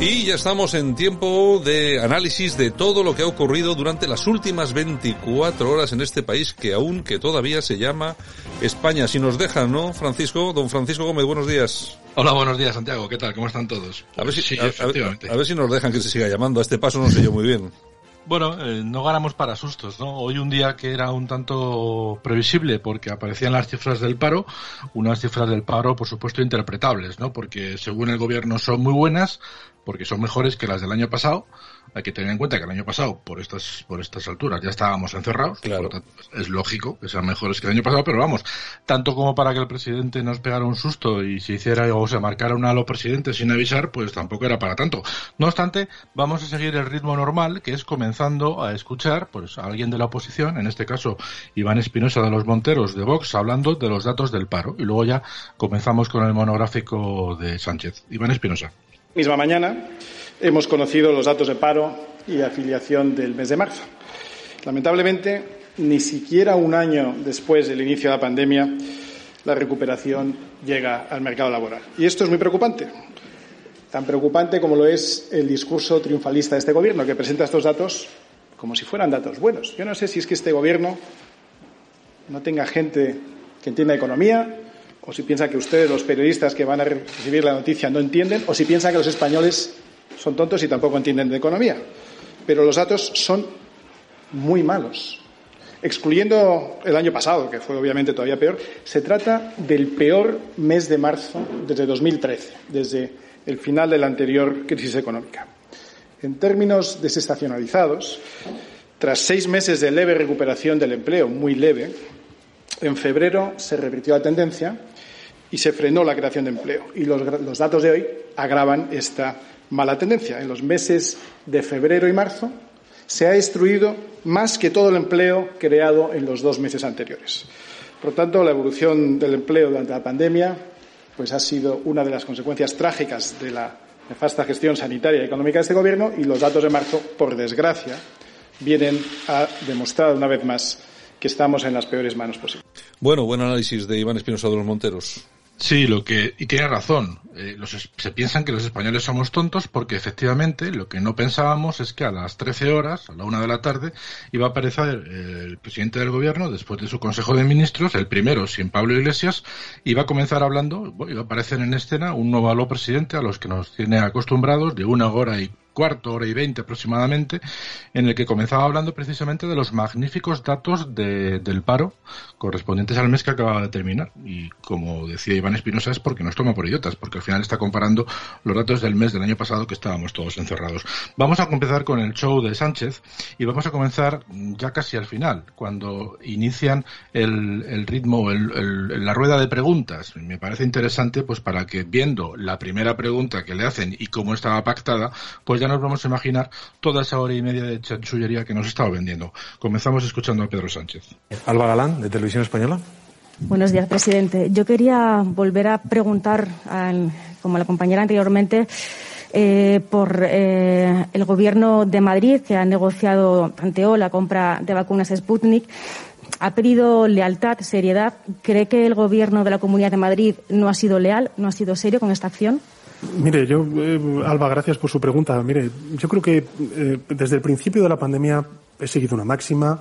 Y ya estamos en tiempo de análisis de todo lo que ha ocurrido durante las últimas 24 horas en este país que aún que todavía se llama España. Si nos dejan, ¿no, Francisco? Don Francisco Gómez, buenos días. Hola, buenos días, Santiago. ¿Qué tal? ¿Cómo están todos? a, ver si, sí, a, a, ver si nos dejan que se siga llamando. A este paso no sé yo muy bien. Bueno, eh, no ganamos para sustos, ¿no? Hoy un día que era un tanto previsible porque aparecían las cifras del paro, unas cifras del paro, por supuesto, interpretables, ¿no? Porque según el gobierno son muy buenas, porque son mejores que las del año pasado. Hay que tener en cuenta que el año pasado, por estas, por estas alturas, ya estábamos encerrados. Claro. Tanto, es lógico que sean mejores que el año pasado, pero vamos, tanto como para que el presidente nos pegara un susto y se hiciera o se marcara una a los presidentes sin avisar, pues tampoco era para tanto. No obstante, vamos a seguir el ritmo normal, que es comenzando a escuchar pues, a alguien de la oposición, en este caso Iván Espinosa de los Monteros de Vox, hablando de los datos del paro. Y luego ya comenzamos con el monográfico de Sánchez. Iván Espinosa. Misma mañana hemos conocido los datos de paro y afiliación del mes de marzo. Lamentablemente, ni siquiera un año después del inicio de la pandemia, la recuperación llega al mercado laboral. Y esto es muy preocupante. Tan preocupante como lo es el discurso triunfalista de este Gobierno, que presenta estos datos como si fueran datos buenos. Yo no sé si es que este Gobierno no tenga gente que entienda economía, o si piensa que ustedes, los periodistas que van a recibir la noticia, no entienden, o si piensan que los españoles son tontos y tampoco entienden de economía. Pero los datos son muy malos. Excluyendo el año pasado, que fue obviamente todavía peor, se trata del peor mes de marzo desde 2013, desde el final de la anterior crisis económica. En términos desestacionalizados, tras seis meses de leve recuperación del empleo, muy leve, en febrero se revirtió la tendencia y se frenó la creación de empleo. Y los, datos de hoy agravan esta mala tendencia. En los meses de febrero y marzo se ha destruido más que todo el empleo creado en los dos meses anteriores. Por lo tanto, la evolución del empleo durante la pandemia pues, ha sido una de las consecuencias trágicas de la nefasta gestión sanitaria y económica de este Gobierno y los datos de marzo, por desgracia, vienen a demostrar una vez más que estamos en las peores manos posibles. Bueno, buen análisis de Iván Espinosa de los Monteros. Sí, lo que y tiene razón. Eh, se piensan que los españoles somos tontos porque efectivamente lo que no pensábamos es que a las 13 horas, a la una de la tarde, iba a aparecer el presidente del gobierno después de su consejo de ministros, el primero sin Pablo Iglesias, iba a comenzar hablando, iba a aparecer en escena un nuevo presidente a los que nos tiene acostumbrados de una hora y cuarto, hora y veinte aproximadamente, en el que comenzaba hablando precisamente de los magníficos datos de, del paro correspondientes al mes que acababa de terminar. Y como decía Iván Espinosa, es porque nos toma por idiotas, porque al final está comparando los datos del mes del año pasado que estábamos todos encerrados. Vamos a empezar con el show de Sánchez y vamos a comenzar ya casi al final, cuando inician el, ritmo, el, la rueda de preguntas. Me parece interesante, pues para que viendo la primera pregunta que le hacen y cómo estaba pactada, pues ya nos vamos a imaginar toda esa hora y media de chanchullería que nos estaba vendiendo. Comenzamos escuchando a Pedro Sánchez. Alba Galán, de Televisión Española. Buenos días, presidente. Yo quería volver a preguntar, al, como la compañera anteriormente, eh, por eh, el Gobierno de Madrid, que ha negociado, tanteó la compra de vacunas Sputnik. Ha pedido lealtad, seriedad. ¿Cree que el Gobierno de la Comunidad de Madrid no ha sido leal, no ha sido serio con esta acción? Mire, yo, eh, Alba, gracias por su pregunta. Mire, yo creo que eh, desde el principio de la pandemia he seguido una máxima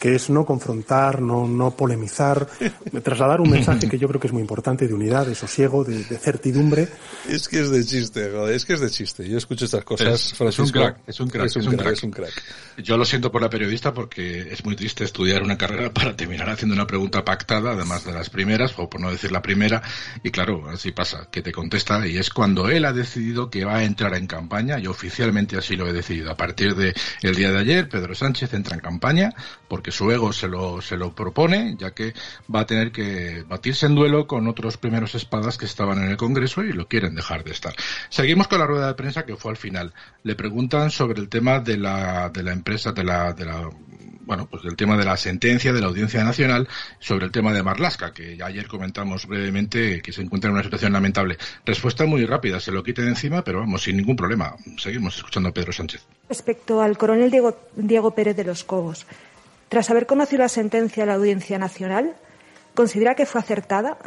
que es no confrontar, no, no polemizar, trasladar un mensaje que yo creo que es muy importante de unidad, de sosiego, de, certidumbre. Es que es de chiste, joder, es que es de chiste. Yo escucho estas cosas, es, un crack, es un crack, es un, crack, es un crack. Yo lo siento por la periodista porque es muy triste estudiar una carrera para terminar haciendo una pregunta pactada, además de las primeras, o por no decir la primera, y claro, así pasa, que te contesta, y es cuando él ha decidido que va a entrar en campaña, y oficialmente así lo he decidido. A partir del el día de ayer, Pedro Sánchez entra en campaña, porque su ego se lo, se lo propone, ya que va a tener que batirse en duelo con otros primeros espadas que estaban en el Congreso y lo quieren dejar de estar. Seguimos con la rueda de prensa que fue al final. Le preguntan sobre el tema de la, de la empresa, de la, de la bueno, pues del tema de la sentencia de la Audiencia Nacional sobre el tema de Marlasca, que ya ayer comentamos brevemente que se encuentra en una situación lamentable. Respuesta muy rápida, se lo quite de encima, pero vamos, sin ningún problema. Seguimos escuchando a Pedro Sánchez. Respecto al coronel Diego, Diego Pérez de los Cobos, tras haber conocido la sentencia de la Audiencia Nacional, ¿considera que fue acertada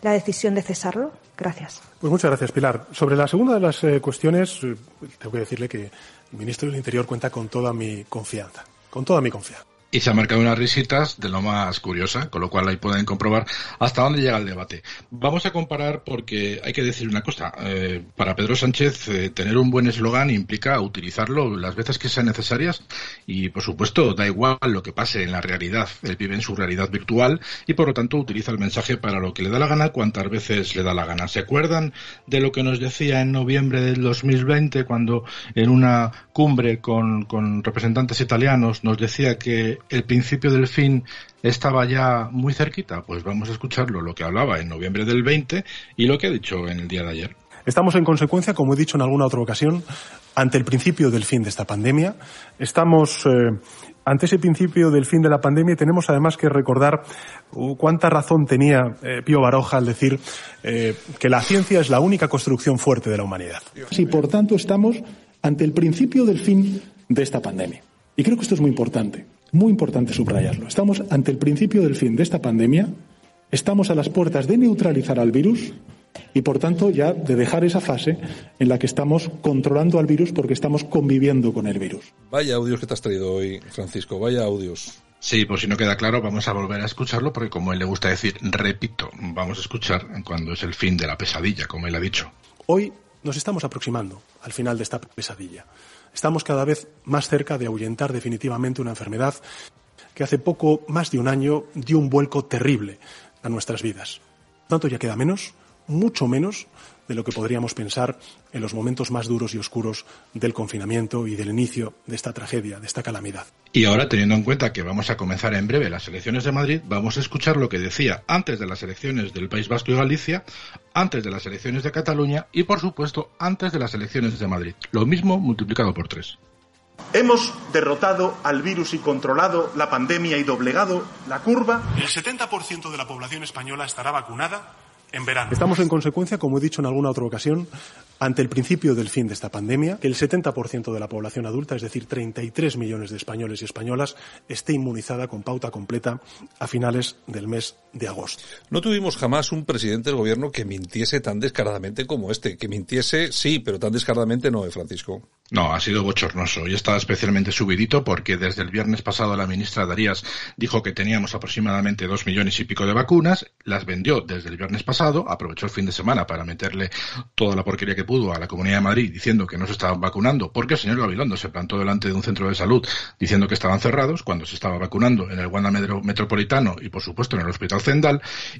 la decisión de cesarlo? Gracias. Pues muchas gracias, Pilar. Sobre la segunda de las eh, cuestiones, eh, tengo que decirle que el ministro del Interior cuenta con toda mi confianza. Con toda mi confianza. Y se ha marcado unas risitas de lo más curiosa, con lo cual ahí pueden comprobar hasta dónde llega el debate. Vamos a comparar porque hay que decir una cosa. Eh, para Pedro Sánchez, eh, tener un buen eslogan implica utilizarlo las veces que sean necesarias y, por supuesto, da igual lo que pase en la realidad. Él vive en su realidad virtual y, por lo tanto, utiliza el mensaje para lo que le da la gana, cuantas veces le da la gana. ¿Se acuerdan de lo que nos decía en noviembre del 2020 cuando en una cumbre con, con representantes italianos nos decía que el principio del fin estaba ya muy cerquita? Pues vamos a escucharlo, lo que hablaba en noviembre del 20 y lo que ha dicho en el día de ayer. Estamos en consecuencia, como he dicho en alguna otra ocasión, ante el principio del fin de esta pandemia. Estamos eh, ante ese principio del fin de la pandemia y tenemos además que recordar uh, cuánta razón tenía eh, Pío Baroja al decir eh, que la ciencia es la única construcción fuerte de la humanidad. Y por tanto estamos ante el principio del fin de esta pandemia. Y creo que esto es muy importante. Muy importante subrayarlo. Estamos ante el principio del fin de esta pandemia, estamos a las puertas de neutralizar al virus y, por tanto, ya de dejar esa fase en la que estamos controlando al virus porque estamos conviviendo con el virus. Vaya audios que te has traído hoy, Francisco, vaya audios. Sí, por si no queda claro, vamos a volver a escucharlo porque, como él le gusta decir, repito, vamos a escuchar cuando es el fin de la pesadilla, como él ha dicho. Hoy nos estamos aproximando al final de esta pesadilla. Estamos cada vez más cerca de ahuyentar definitivamente una enfermedad que hace poco más de un año dio un vuelco terrible a nuestras vidas. Tanto, ya queda menos, mucho menos de lo que podríamos pensar en los momentos más duros y oscuros del confinamiento y del inicio de esta tragedia, de esta calamidad. Y ahora, teniendo en cuenta que vamos a comenzar en breve las elecciones de Madrid, vamos a escuchar lo que decía antes de las elecciones del País Vasco y Galicia, antes de las elecciones de Cataluña y, por supuesto, antes de las elecciones de Madrid. Lo mismo multiplicado por tres. Hemos derrotado al virus y controlado la pandemia y doblegado la curva. El 70% de la población española estará vacunada Estamos en consecuencia, como he dicho en alguna otra ocasión, ante el principio del fin de esta pandemia, que el 70% de la población adulta, es decir, 33 millones de españoles y españolas, esté inmunizada con pauta completa a finales del mes de agosto. No tuvimos jamás un presidente del gobierno que mintiese tan descaradamente como este. Que mintiese, sí, pero tan descaradamente no, ¿eh, Francisco? No, ha sido bochornoso y estaba especialmente subidito porque desde el viernes pasado la ministra Darías dijo que teníamos aproximadamente dos millones y pico de vacunas, las vendió desde el viernes pasado, aprovechó el fin de semana para meterle toda la porquería que pudo a la Comunidad de Madrid diciendo que no se estaban vacunando porque el señor Gabilondo se plantó delante de un centro de salud diciendo que estaban cerrados cuando se estaba vacunando en el Wanda Metropolitano y por supuesto en el Hospital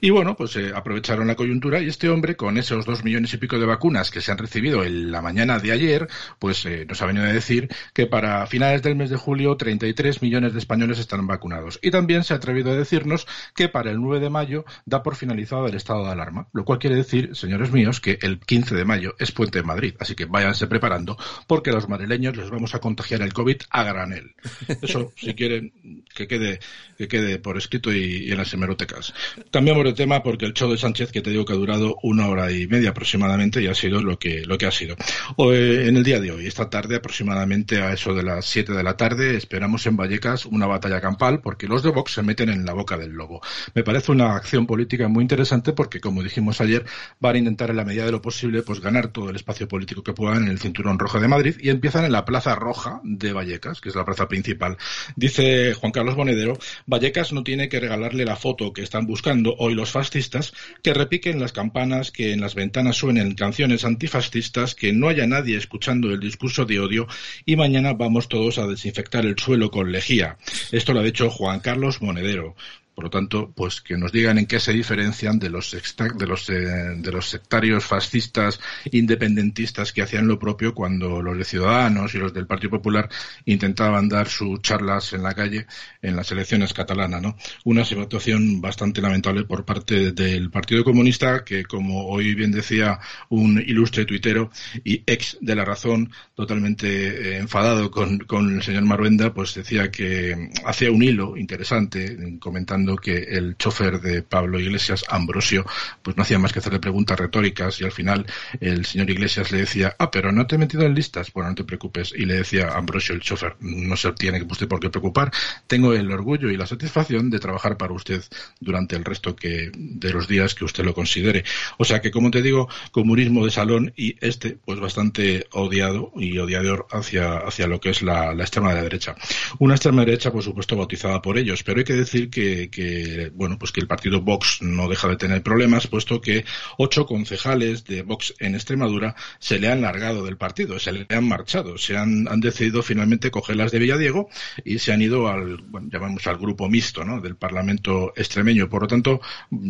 Y bueno, pues eh, aprovecharon la coyuntura y este hombre con esos dos millones y pico de vacunas que se han recibido en la mañana de ayer, pues eh, nos ha venido a decir que para finales del mes de julio 33 millones de españoles están vacunados. Y también se ha atrevido a decirnos que para el 9 de mayo da por finalizado el estado de alarma, lo cual quiere decir, señores míos, que el 15 de mayo es puente en Madrid. Así que váyanse preparando porque a los madrileños les vamos a contagiar el COVID a granel. Eso, si quieren, que quede, que quede por escrito y, en las hemerotecas. Cambiamos de tema porque el show de Sánchez, que te digo que ha durado una hora y media aproximadamente, y ha sido lo que, lo que ha sido. Eh, en el día de hoy, esta tarde, aproximadamente a eso de las 7 de la tarde, esperamos en Vallecas una batalla campal porque los de Vox se meten en la boca del lobo. Me parece una acción política muy interesante porque, como dijimos ayer, van a intentar en la medida de lo posible pues ganar todo el espacio político que puedan en el cinturón rojo de Madrid y empiezan en la Plaza Roja de Vallecas, que es la plaza principal. Dice Juan Carlos Bonedero, Vallecas no tiene que regalarle la foto que están buscando hoy los fascistas, que repiquen las campanas, que en las ventanas suenen canciones antifascistas, que no haya nadie escuchando el discurso de odio y mañana vamos todos a desinfectar el suelo con lejía. Esto lo ha dicho Juan Carlos Monedero. Por lo tanto, pues que nos digan en qué se diferencian de los, de los, eh, de los sectarios fascistas independentistas que hacían lo propio cuando los de Ciudadanos y los del Partido Popular intentaban dar sus charlas en la calle en las elecciones catalanas, ¿no? Una situación bastante lamentable por parte del Partido Comunista que, como hoy bien decía un ilustre tuitero y ex de la razón, totalmente eh, enfadado con, con el señor Maruenda, pues decía que hacía un hilo interesante comentando que el chofer de Pablo Iglesias, Ambrosio, pues no hacía más que hacerle preguntas retóricas y al final el señor Iglesias le decía, ah, pero no te he metido en listas, bueno, no te preocupes. Y le decía Ambrosio, el chofer, no se tiene usted por qué preocupar, tengo el orgullo y la satisfacción de trabajar para usted durante el resto que, de los días que usted lo considere. O sea que, como te digo, comunismo de salón y este, pues bastante odiado y odiador hacia, hacia lo que es la, la extrema derecha. Una extrema derecha, por supuesto, bautizada por ellos, pero hay que decir que, que, bueno, pues que el partido Vox no deja de tener problemas, puesto que ocho concejales de Vox en Extremadura se le han largado del partido, se le han marchado, se han, han decidido finalmente cogerlas de Villadiego y se han ido al, bueno, llamamos al grupo mixto, ¿no? Del Parlamento extremeño. Por lo tanto,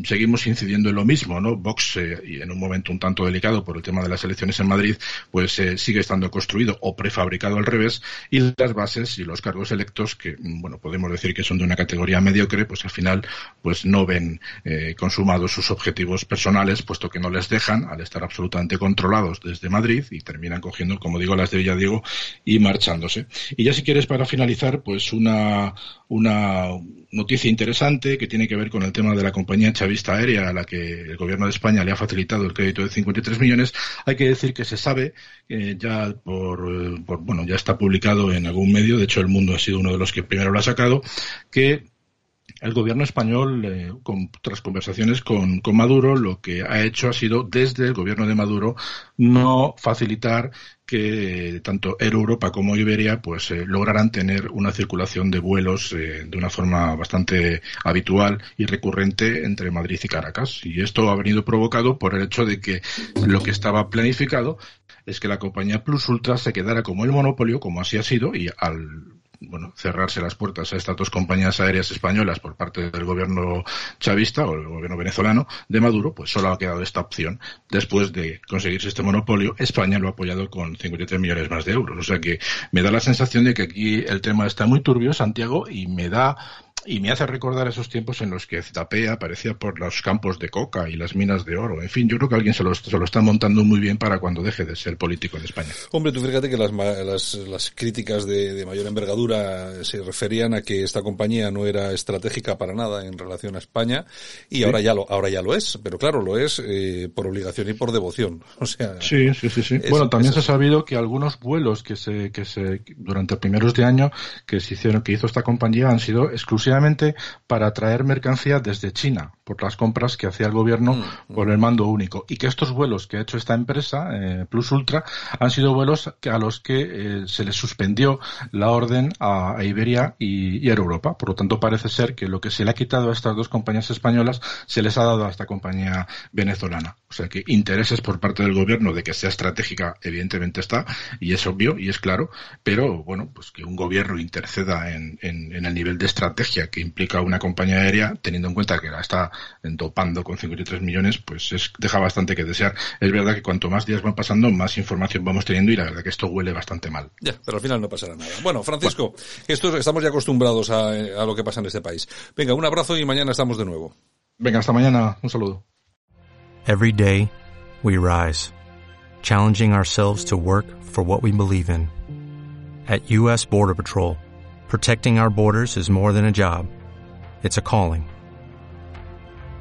seguimos incidiendo en lo mismo, ¿no? Vox, eh, y en un momento un tanto delicado por el tema de las elecciones en Madrid, pues eh, sigue estando construido o prefabricado al revés y las bases y los cargos electos que, bueno, podemos decir que son de una categoría mediocre, pues al final pues no ven eh, consumados sus objetivos personales, puesto que no les dejan al estar absolutamente controlados desde Madrid y terminan cogiendo, como digo, las de Villadiego y marchándose. Y ya si quieres para finalizar, pues una, una noticia interesante que tiene que ver con el tema de la compañía chavista aérea a la que el gobierno de España le ha facilitado el crédito de 53 millones. Hay que decir que se sabe eh, ya por, por, bueno, ya está publicado en algún medio, de hecho el mundo ha sido uno de los que primero lo ha sacado, que el gobierno español, eh, con, tras conversaciones con, Maduro, lo que ha hecho ha sido, desde el gobierno de Maduro, no facilitar que tanto Air Europa como Iberia pues eh, lograran tener una circulación de vuelos eh, de una forma bastante habitual y recurrente entre Madrid y Caracas. Y esto ha venido provocado por el hecho de que lo que estaba planificado es que la compañía Plus Ultra se quedara como el monopolio, como así ha sido, y al bueno, cerrarse las puertas a estas dos compañías aéreas españolas por parte del gobierno chavista o el gobierno venezolano de Maduro, pues solo ha quedado esta opción. Después de conseguirse este monopolio, España lo ha apoyado con 53 millones más de euros. O sea que me da la sensación de que aquí el tema está muy turbio, Santiago, y me da y me hace recordar esos tiempos en los que Zetapea aparecía por los campos de coca y las minas de oro. En fin, yo creo que alguien se lo, se lo está montando muy bien para cuando deje de ser político en España. Hombre, tú fíjate que las, las, las críticas de, de, mayor envergadura se referían a que esta compañía no era estratégica para nada en relación a España y ¿Sí? ahora ya lo ahora ya lo es, pero claro, lo es eh, por obligación y por devoción. O sea, sí, sí, sí, sí. Es, bueno, también se ha sabido que algunos vuelos que se que se durante primeros de año que se hicieron que hizo esta compañía han sido exclusivamente para traer mercancía desde China por las compras que hacía el gobierno mm, por el mando único. Y que estos vuelos que ha hecho esta empresa eh, Plus Ultra han sido vuelos a los que eh, se les suspendió la orden a, a Iberia y, y, a Europa. Por lo tanto parece ser que lo que se le ha quitado a estas dos compañías españolas se les ha dado a esta compañía venezolana. O sea que intereses por parte del gobierno de que sea estratégica evidentemente está y es obvio y es claro pero bueno pues que un gobierno interceda en, en, en el nivel de estrategia que implica una compañía aérea teniendo en cuenta que la está topando con 53 millones, pues es, deja bastante que desear. Es verdad que cuanto más días van pasando, más información vamos teniendo y la verdad que esto huele bastante mal. Ya, pero al final no pasará nada. Bueno, Francisco, bueno. Esto, estamos ya acostumbrados a, a lo que pasa en este país. Venga, un abrazo y mañana estamos de nuevo. Venga, hasta mañana. Un saludo. Every day we rise, challenging ourselves to work for what we believe in. At U.S. Border Patrol, protecting our borders is more than a job. It's a calling